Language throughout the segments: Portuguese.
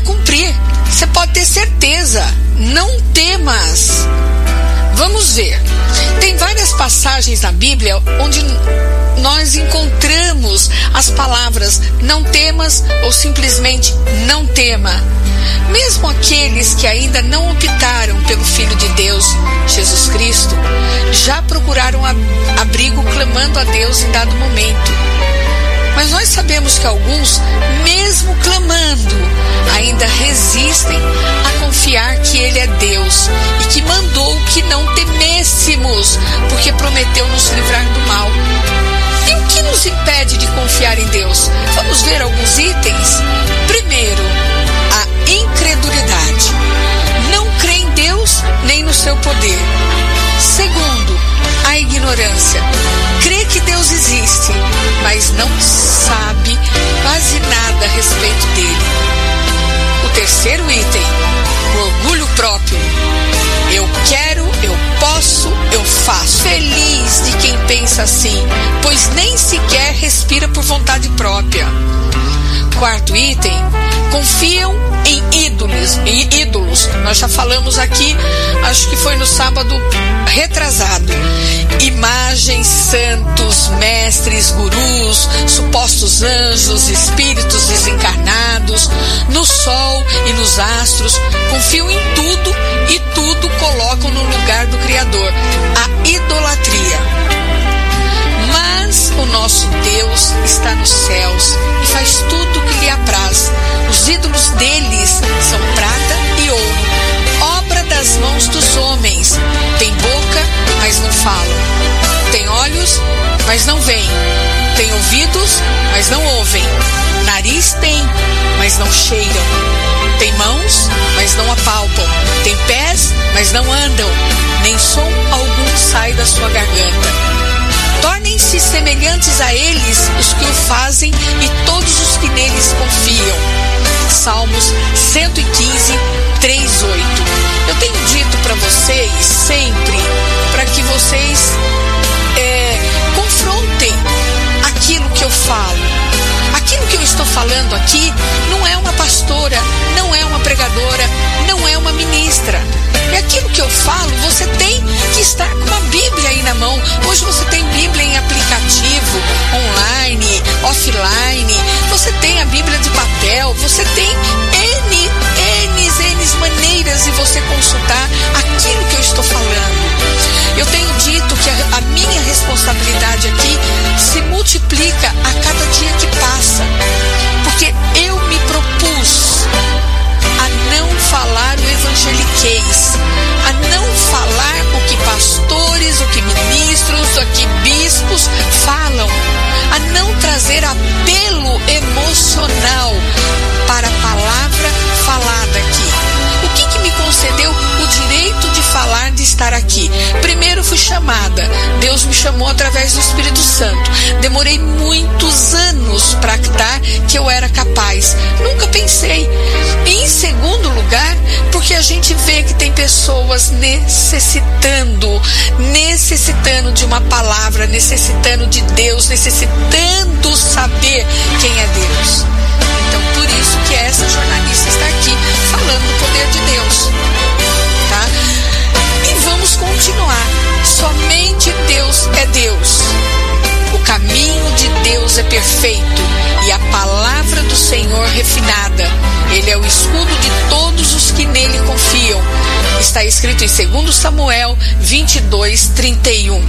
Irá cumprir. Você pode ter certeza. Não temas. Vamos ver. Tem várias passagens na Bíblia onde nós encontramos as palavras não temas ou simplesmente não tema. Mesmo aqueles que ainda não optaram pelo Filho de Deus, Jesus Cristo, já procuraram abrigo clamando a Deus em dado momento. Mas nós sabemos que alguns, mesmo clamando, ainda resistem a confiar que Ele é Deus e que mandou que não temêssemos, porque prometeu nos livrar do mal. E o que nos impede de confiar em Deus? Vamos ver alguns itens. Primeiro, a incredulidade. Não crê em Deus nem no seu poder. Segundo, a ignorância. Que Deus existe, mas não sabe quase nada a respeito dele. O terceiro item, o orgulho próprio. Eu quero, eu posso, eu faço. Feliz de quem pensa assim, pois nem sequer respira por vontade própria. Quarto item, confiam em ídolos, em ídolos. Nós já falamos aqui, acho que foi no sábado retrasado. Imagens, santos, mestres, gurus, supostos anjos, espíritos desencarnados, no sol e nos astros, confiam em tudo e tudo colocam no lugar do Criador. A idolatria. Mas o nosso Deus está nos céus e faz tudo o que lhe apraz. Os ídolos deles são prata e ouro, das mãos dos homens. Tem boca, mas não falam. Tem olhos, mas não veem. Tem ouvidos, mas não ouvem. Nariz tem, mas não cheiram. Tem mãos, mas não apalpam. Tem pés, mas não andam. Nem som algum sai da sua garganta. Tornem-se semelhantes a eles os que o fazem e todos os que neles confiam. Salmos 115, 3, 8. Para vocês sempre para que vocês é, confrontem aquilo que eu falo. Aquilo que eu estou falando aqui não é uma pastora, não é uma pregadora, não é uma ministra. E aquilo que eu falo, você tem que estar com uma Bíblia aí na mão. Hoje você tem Bíblia em aplicativo, online, offline. Você tem a Bíblia de papel. Demorei muitos anos para actar que eu era capaz. Nunca pensei. E em segundo lugar, porque Porque a gente vê que tem pessoas necessitando, necessitando de uma palavra, necessitando de Deus, necessitando saber quem é Deus. Então, por isso que essa jornalista está aqui falando do poder de Deus. Tá? E vamos continuar. Somente Deus é Deus. O caminho de Deus é perfeito e a palavra do Senhor refinada. Ele é o escudo de todos os que nele confiam. Está escrito em 2 Samuel 22, 31.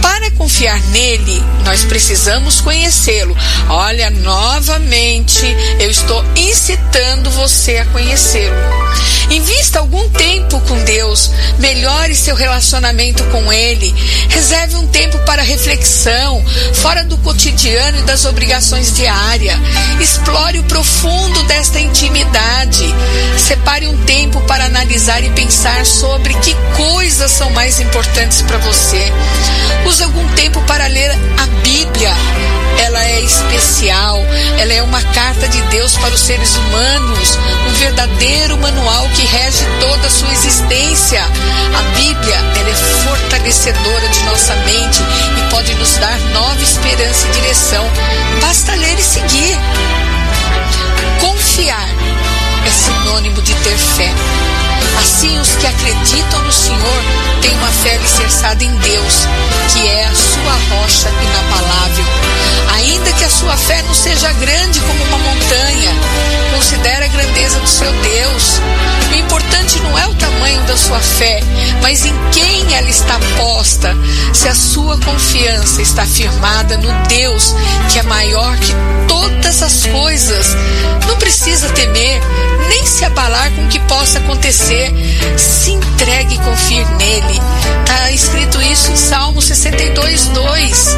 Para confiar nele, nós precisamos conhecê-lo. Olha, novamente, eu estou incitando você a conhecê-lo. Invista algum tempo com Deus, melhore seu relacionamento com Ele, reserve um tempo para reflexão, fora do cotidiano e das obrigações diárias. Explore o profundo desta intimidade. Separe um tempo para analisar e pensar sobre que coisas são mais importantes para você. Use algum tempo para ler a Bíblia. Ela é especial, ela é uma carta de Deus para os seres humanos, um verdadeiro manual que rege toda a sua existência. A Bíblia, ela é fortalecedora de nossa mente e pode nos dar nova esperança e direção. Basta ler e seguir. Confiar é sinônimo de ter fé. Assim, os que acreditam no Senhor têm uma fé alicerçada em Deus, que é a sua rocha inabalável. Ainda que a sua fé não seja grande como uma montanha, considere a grandeza do seu Deus. O importante não é o tamanho da sua fé, mas em quem ela está posta. Se a sua confiança está firmada no Deus, que é maior que todas as coisas, não precisa temer, nem se abalar com o que possa acontecer. Se entregue e confie nele. Está escrito isso em Salmo 62, 2.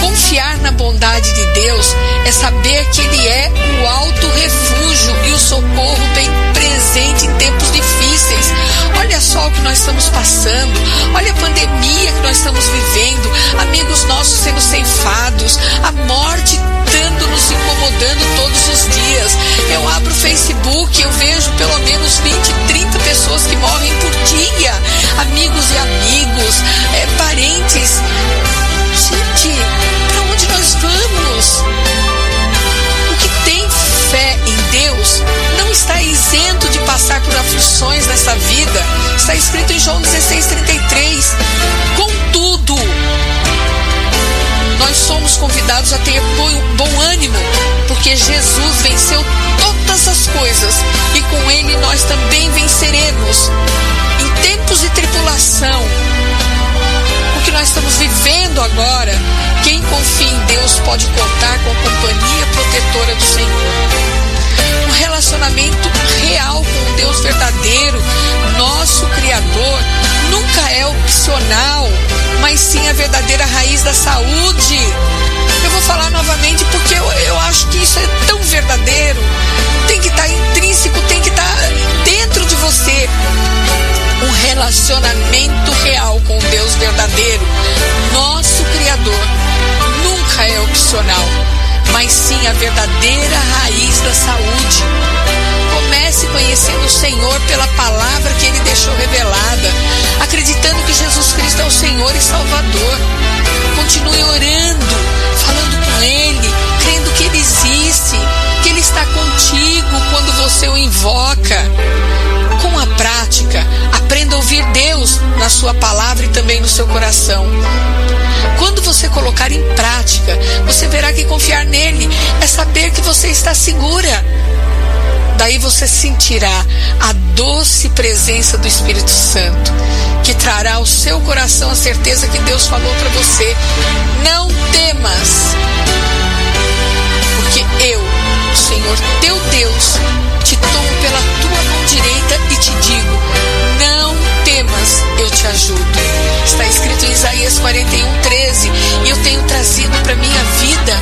Confiar na bondade de Deus é saber que Ele é o alto refúgio e o socorro bem presente em tempos difíceis. Olha só o que nós estamos passando, olha a pandemia que nós estamos vivendo, amigos nossos sendo ceifados, a morte tanto nos incomodando todos os dias. Eu abro o Facebook, eu vejo pelo menos 20, 30 pessoas que morrem por dia, amigos e amigos, é, parentes. Gente, para onde nós vamos? O que tem fé em Deus não está isento de passar por aflições nessa vida. Está escrito em João 16,33. Contudo, nós somos convidados a ter bom ânimo, porque Jesus venceu todas as coisas e com Ele nós também venceremos. Em tempos de tribulação, o que nós estamos vivendo agora, quem confia em Deus pode contar com a companhia protetora do Senhor um relacionamento real com o Deus verdadeiro, nosso Criador, nunca é opcional, mas sim a verdadeira raiz da saúde. Eu vou falar novamente porque eu, eu acho que isso é tão verdadeiro. Tem que estar intrínseco, tem que estar dentro de você. Um relacionamento real com o Deus verdadeiro, nosso Criador, nunca é opcional mas sim a verdadeira raiz da saúde. Comece conhecendo o Senhor pela palavra que Ele deixou revelada, acreditando que Jesus Cristo é o Senhor e Salvador. Continue orando, falando com Ele, crendo que Ele existe, que Ele está contigo quando você o invoca. Com a prática, aprenda a ouvir Deus na Sua palavra e também no seu coração. Quando você colocar em prática, você verá que confiar nele é saber que você está segura. Daí você sentirá a doce presença do Espírito Santo, que trará ao seu coração a certeza que Deus falou para você: não temas, porque eu, o Senhor teu Deus, te tomo pela tua mão direita e te digo: não temas, eu te ajudo. Está escrito em Isaías 41, 13. E eu tenho trazido para minha vida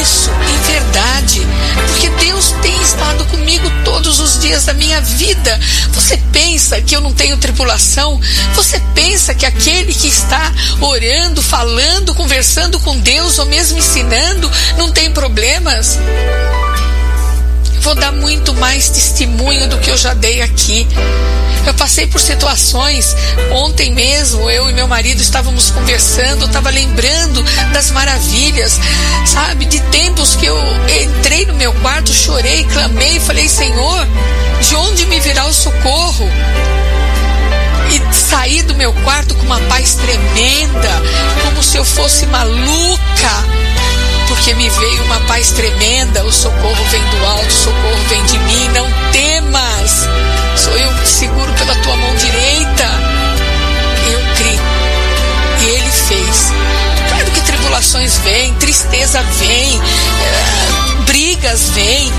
isso em verdade. Porque Deus tem estado comigo todos os dias da minha vida. Você pensa que eu não tenho tribulação? Você pensa que aquele que está orando, falando, conversando com Deus ou mesmo ensinando não tem problemas? Vou dar muito mais testemunho do que eu já dei aqui. Eu passei por situações, ontem mesmo eu e meu marido estávamos conversando, eu estava lembrando das maravilhas, sabe, de tempos que eu entrei no meu quarto, chorei, clamei, falei: Senhor, de onde me virá o socorro? E saí do meu quarto com uma paz tremenda, como se eu fosse maluca porque me veio uma paz tremenda. O socorro vem do alto, o socorro vem de mim. Não temas, sou eu que seguro pela tua mão direita. Eu criei e ele fez. Claro que tribulações vêm, tristeza vem, é, brigas vêm.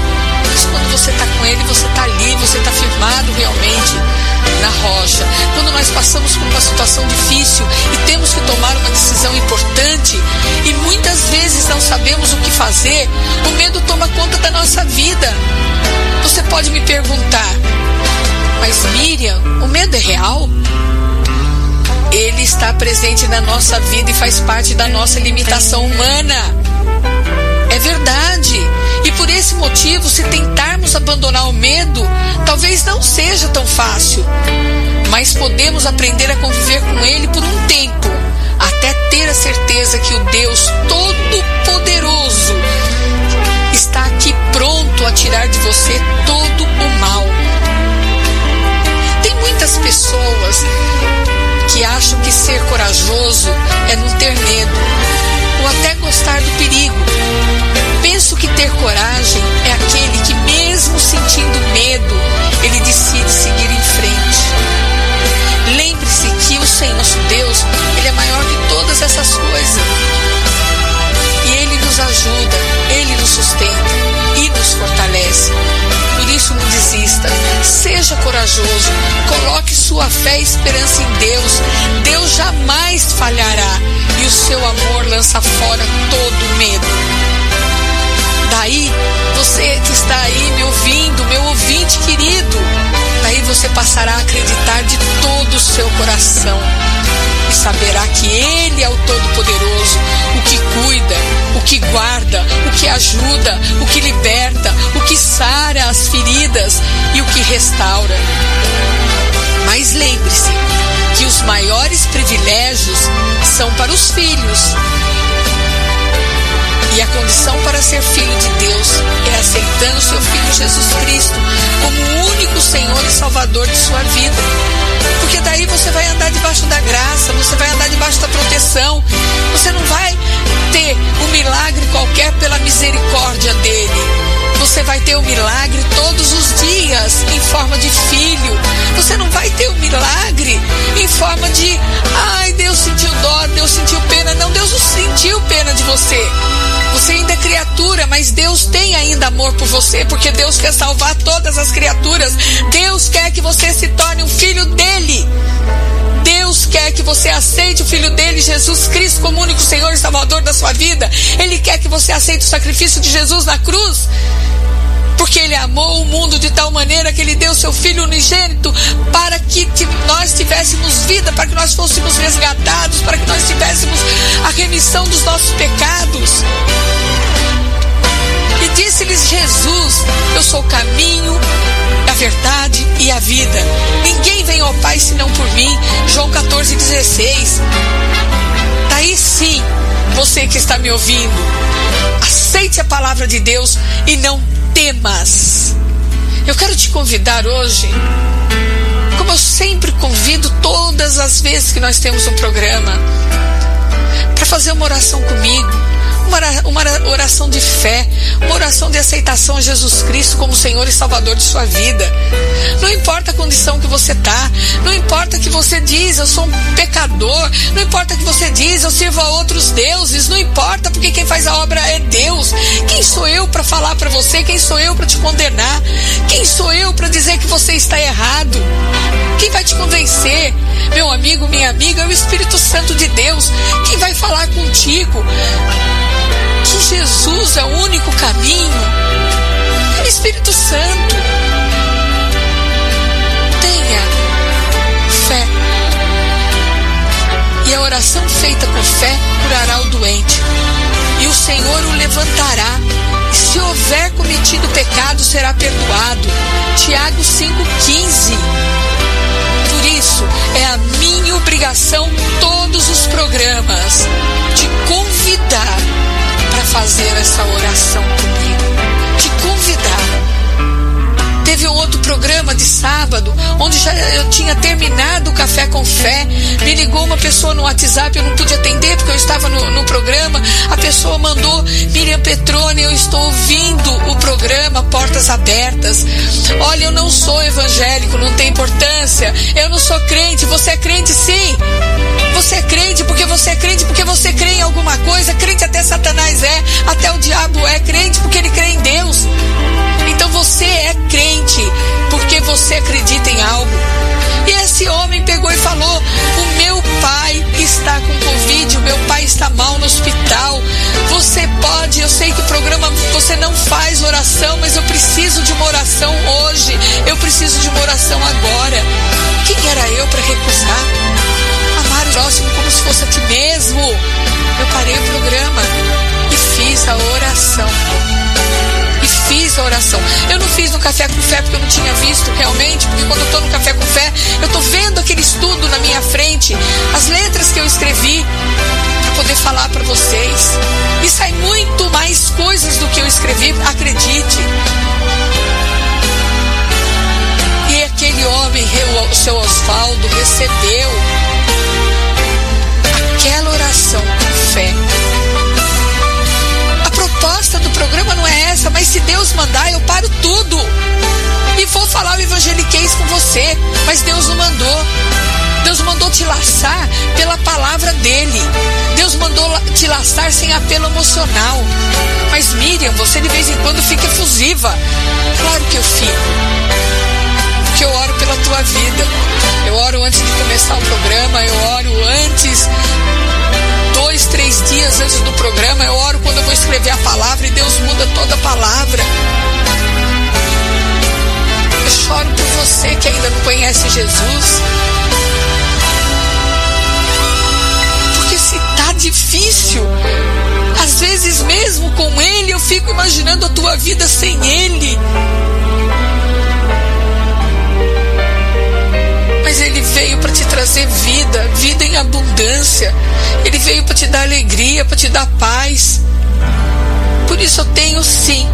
Mas quando você está com ele, você está ali, você está firmado realmente na rocha. Quando nós passamos por uma situação difícil e temos que tomar uma decisão importante e muitas vezes não sabemos o que fazer, o medo toma conta da nossa vida. Você pode me perguntar, mas Miriam, o medo é real? Ele está presente na nossa vida e faz parte da nossa limitação humana. É verdade. E por esse motivo, se tentarmos abandonar o medo, talvez não seja tão fácil. Mas podemos aprender a conviver com ele por um tempo, até ter a certeza que o Deus Todo-Poderoso está aqui pronto a tirar de você todo o mal. Tem muitas pessoas que acham que ser corajoso é não ter medo ou até gostar do perigo. Penso que ter coragem é aquele que, mesmo sentindo medo, ele corajoso, coloque sua fé e esperança em Deus. Deus jamais falhará e o seu amor lança fora todo medo. Daí, você que está aí me ouvindo, meu ouvinte querido, daí você passará a acreditar de todo o seu coração e saberá que Ele é o Todo-Poderoso, o que cuida, o que guarda, o que ajuda, o que que sara as feridas e o que restaura. Mas lembre-se que os maiores privilégios são para os filhos. E a condição para ser filho de Deus é aceitando seu Filho Jesus Cristo como o único Senhor e Salvador de sua vida. Porque daí você vai andar debaixo da graça, você vai andar debaixo da proteção, você não vai ter um milagre qualquer pela misericórdia dele. Você vai ter o um milagre todos os dias em forma de filho. Você não vai ter o um milagre em forma de, ai, Deus sentiu dó, Deus sentiu pena. Não, Deus não sentiu pena de você. Mas Deus tem ainda amor por você, porque Deus quer salvar todas as criaturas. Deus quer que você se torne um filho dele. Deus quer que você aceite o Filho dele, Jesus Cristo, como único Senhor e Salvador da sua vida. Ele quer que você aceite o sacrifício de Jesus na cruz. Porque ele amou o mundo de tal maneira que ele deu seu filho unigênito para que nós tivéssemos vida, para que nós fôssemos resgatados, para que nós tivéssemos a remissão dos nossos pecados. E disse-lhes Jesus: Eu sou o caminho, a verdade e a vida. Ninguém vem ao Pai senão por mim. João 14, 16. Daí sim, você que está me ouvindo, aceite a palavra de Deus e não temas. Eu quero te convidar hoje, como eu sempre convido todas as vezes que nós temos um programa, para fazer uma oração comigo uma oração de fé, uma oração de aceitação a Jesus Cristo como Senhor e Salvador de sua vida. Não importa a condição que você está, não importa que você diz, eu sou um pecador, não importa que você diz, eu sirvo a outros deuses, não importa porque quem faz a obra é Deus. Quem sou eu para falar para você? Quem sou eu para te condenar? Quem sou eu para dizer que você está errado? Quem vai te convencer? Meu amigo, minha amiga, é o Espírito Santo de Deus. Quem vai falar contigo? que Jesus é o único caminho, é o Espírito Santo. Tenha fé. E a oração feita com fé curará o doente. E o Senhor o levantará e Se houver cometido pecado, será perdoado. Tiago 5,15. Por isso, é a minha obrigação, todos os programas, te convidar para fazer essa oração comigo. Te convidar Teve um outro programa de sábado, onde já eu tinha terminado o café com fé. Me ligou uma pessoa no WhatsApp, eu não pude atender porque eu estava no, no programa. A pessoa mandou, Miriam Petrone, eu estou ouvindo o programa Portas Abertas. Olha, eu não sou evangélico, não tem importância. Eu não sou crente, você é crente sim. Você é crente porque você é crente, porque você crê em alguma coisa. Crente até Satanás é, até o diabo é crente porque ele crê em Deus. Então você é crente porque você acredita em algo. E esse homem pegou e falou: O meu pai está com Covid, o meu pai está mal no hospital. Você pode, eu sei que o programa você não faz oração, mas eu preciso de uma oração hoje. Eu preciso de uma oração agora. Quem era eu para recusar? Amar o próximo como se fosse a ti mesmo. Eu parei o programa e fiz a oração fiz a oração. Eu não fiz no café com fé porque eu não tinha visto realmente, porque quando eu estou no café com fé, eu estou vendo aquele estudo na minha frente, as letras que eu escrevi para poder falar para vocês. E sai muito mais coisas do que eu escrevi, acredite. E aquele homem, o seu Osvaldo, recebeu se Deus mandar, eu paro tudo. E vou falar o evangeliquez com você, mas Deus não mandou. Deus mandou te laçar pela palavra dele. Deus mandou te laçar sem apelo emocional. Mas Miriam, você de vez em quando fica efusiva. Claro que eu fico. Porque eu oro pela tua vida. Eu oro antes de começar o programa, eu oro antes dois, três dias antes do programa, eu oro quando eu vou escrever a palavra e Deus muda toda a palavra. Eu choro por você que ainda não conhece Jesus. Porque se tá difícil, às vezes mesmo com Ele, eu fico imaginando a tua vida sem Ele. Mas ele veio para te trazer vida, vida em abundância. Ele veio para te dar alegria, para te dar paz. Por isso eu tenho sim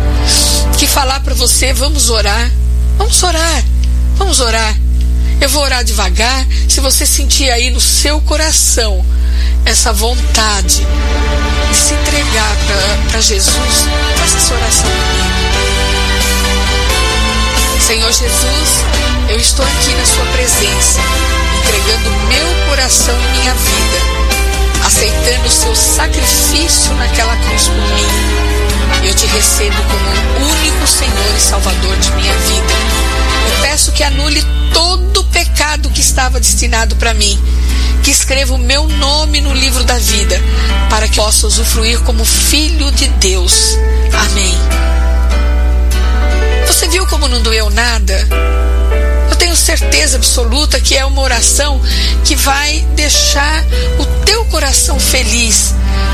que falar para você, vamos orar. Vamos orar. Vamos orar. Eu vou orar devagar. Se você sentir aí no seu coração essa vontade de se entregar para Jesus, faça essa oração comigo. Senhor Jesus, eu estou aqui na Sua presença, entregando meu coração e minha vida, aceitando o Seu sacrifício naquela cruz por mim. Eu te recebo como o único Senhor e Salvador de minha vida. Eu peço que anule todo o pecado que estava destinado para mim, que escreva o meu nome no livro da vida, para que possa usufruir como filho de Deus. Amém. Você viu como não doeu nada? Tenho certeza absoluta que é uma oração que vai deixar o teu coração feliz.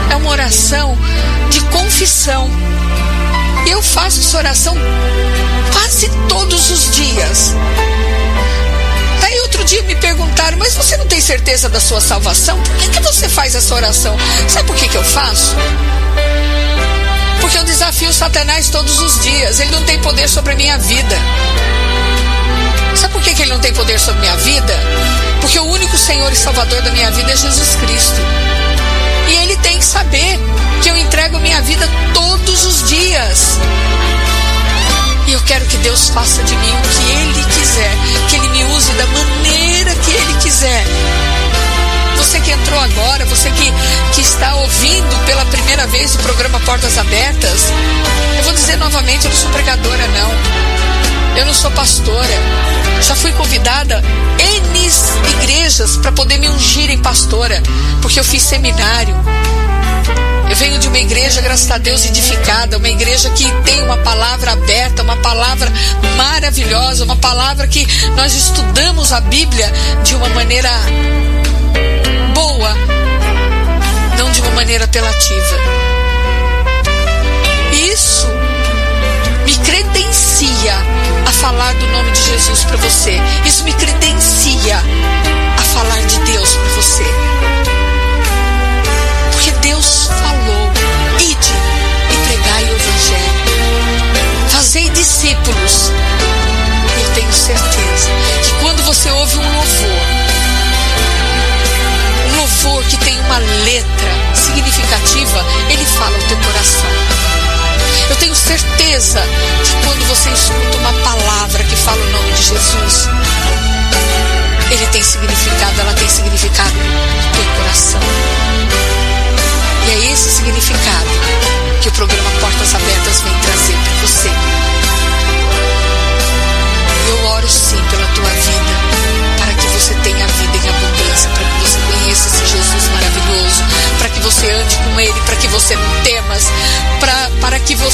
É uma oração de confissão. Eu faço essa oração quase todos os dias. Aí outro dia me perguntaram, mas você não tem certeza da sua salvação? Por que, que você faz essa oração? Sabe por que, que eu faço? Porque eu desafio Satanás todos os dias. Ele não tem poder sobre a minha vida. Sabe por que, que ele não tem poder sobre minha vida? Porque o único Senhor e Salvador da minha vida é Jesus Cristo. E ele tem que saber que eu entrego minha vida todos os dias. E eu quero que Deus faça de mim o que Ele quiser, que Ele me use da maneira que Ele quiser. Você que entrou agora, você que, que está ouvindo pela primeira vez o programa Portas Abertas, eu vou dizer novamente: eu não sou pregadora, não. Eu não sou pastora. Já fui convidada N igrejas para poder me ungir em pastora, porque eu fiz seminário. Eu venho de uma igreja, graças a Deus, edificada, uma igreja que tem uma palavra aberta, uma palavra maravilhosa, uma palavra que nós estudamos a Bíblia de uma maneira boa, não de uma maneira apelativa. Isso falar do nome de Jesus para você. Isso me credencia a falar de Deus para você. Porque Deus falou: ide e pregai o Evangelho. Fazei discípulos. Eu tenho certeza que quando você ouve um louvor, um louvor que tem uma letra significativa, ele fala ao teu coração. Eu tenho certeza que quando você escuta uma palavra que fala o nome de Jesus, ele tem significado, ela tem significado no teu coração. E é esse significado que o programa Portas Abertas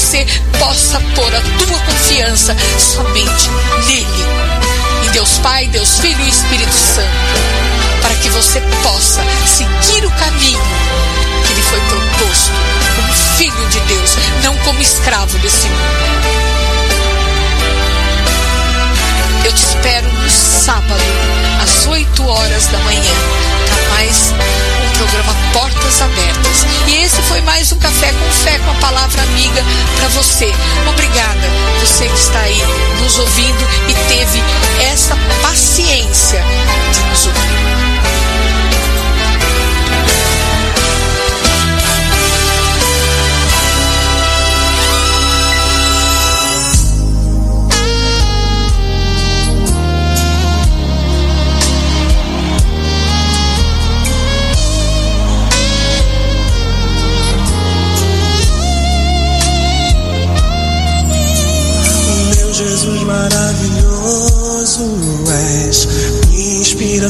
você possa pôr a tua confiança somente nele, em Deus Pai, Deus Filho e Espírito Santo, para que você possa seguir o caminho que lhe foi proposto como filho de Deus, não como escravo desse mundo. Eu te espero no sábado, às 8 horas da manhã, para mais um programa Portas Abertas. Esse foi mais um Café com Fé com a palavra amiga para você. Obrigada, você que está aí nos ouvindo e teve essa paciência de nos ouvir. Jesus maravilhoso és, minha inspiração.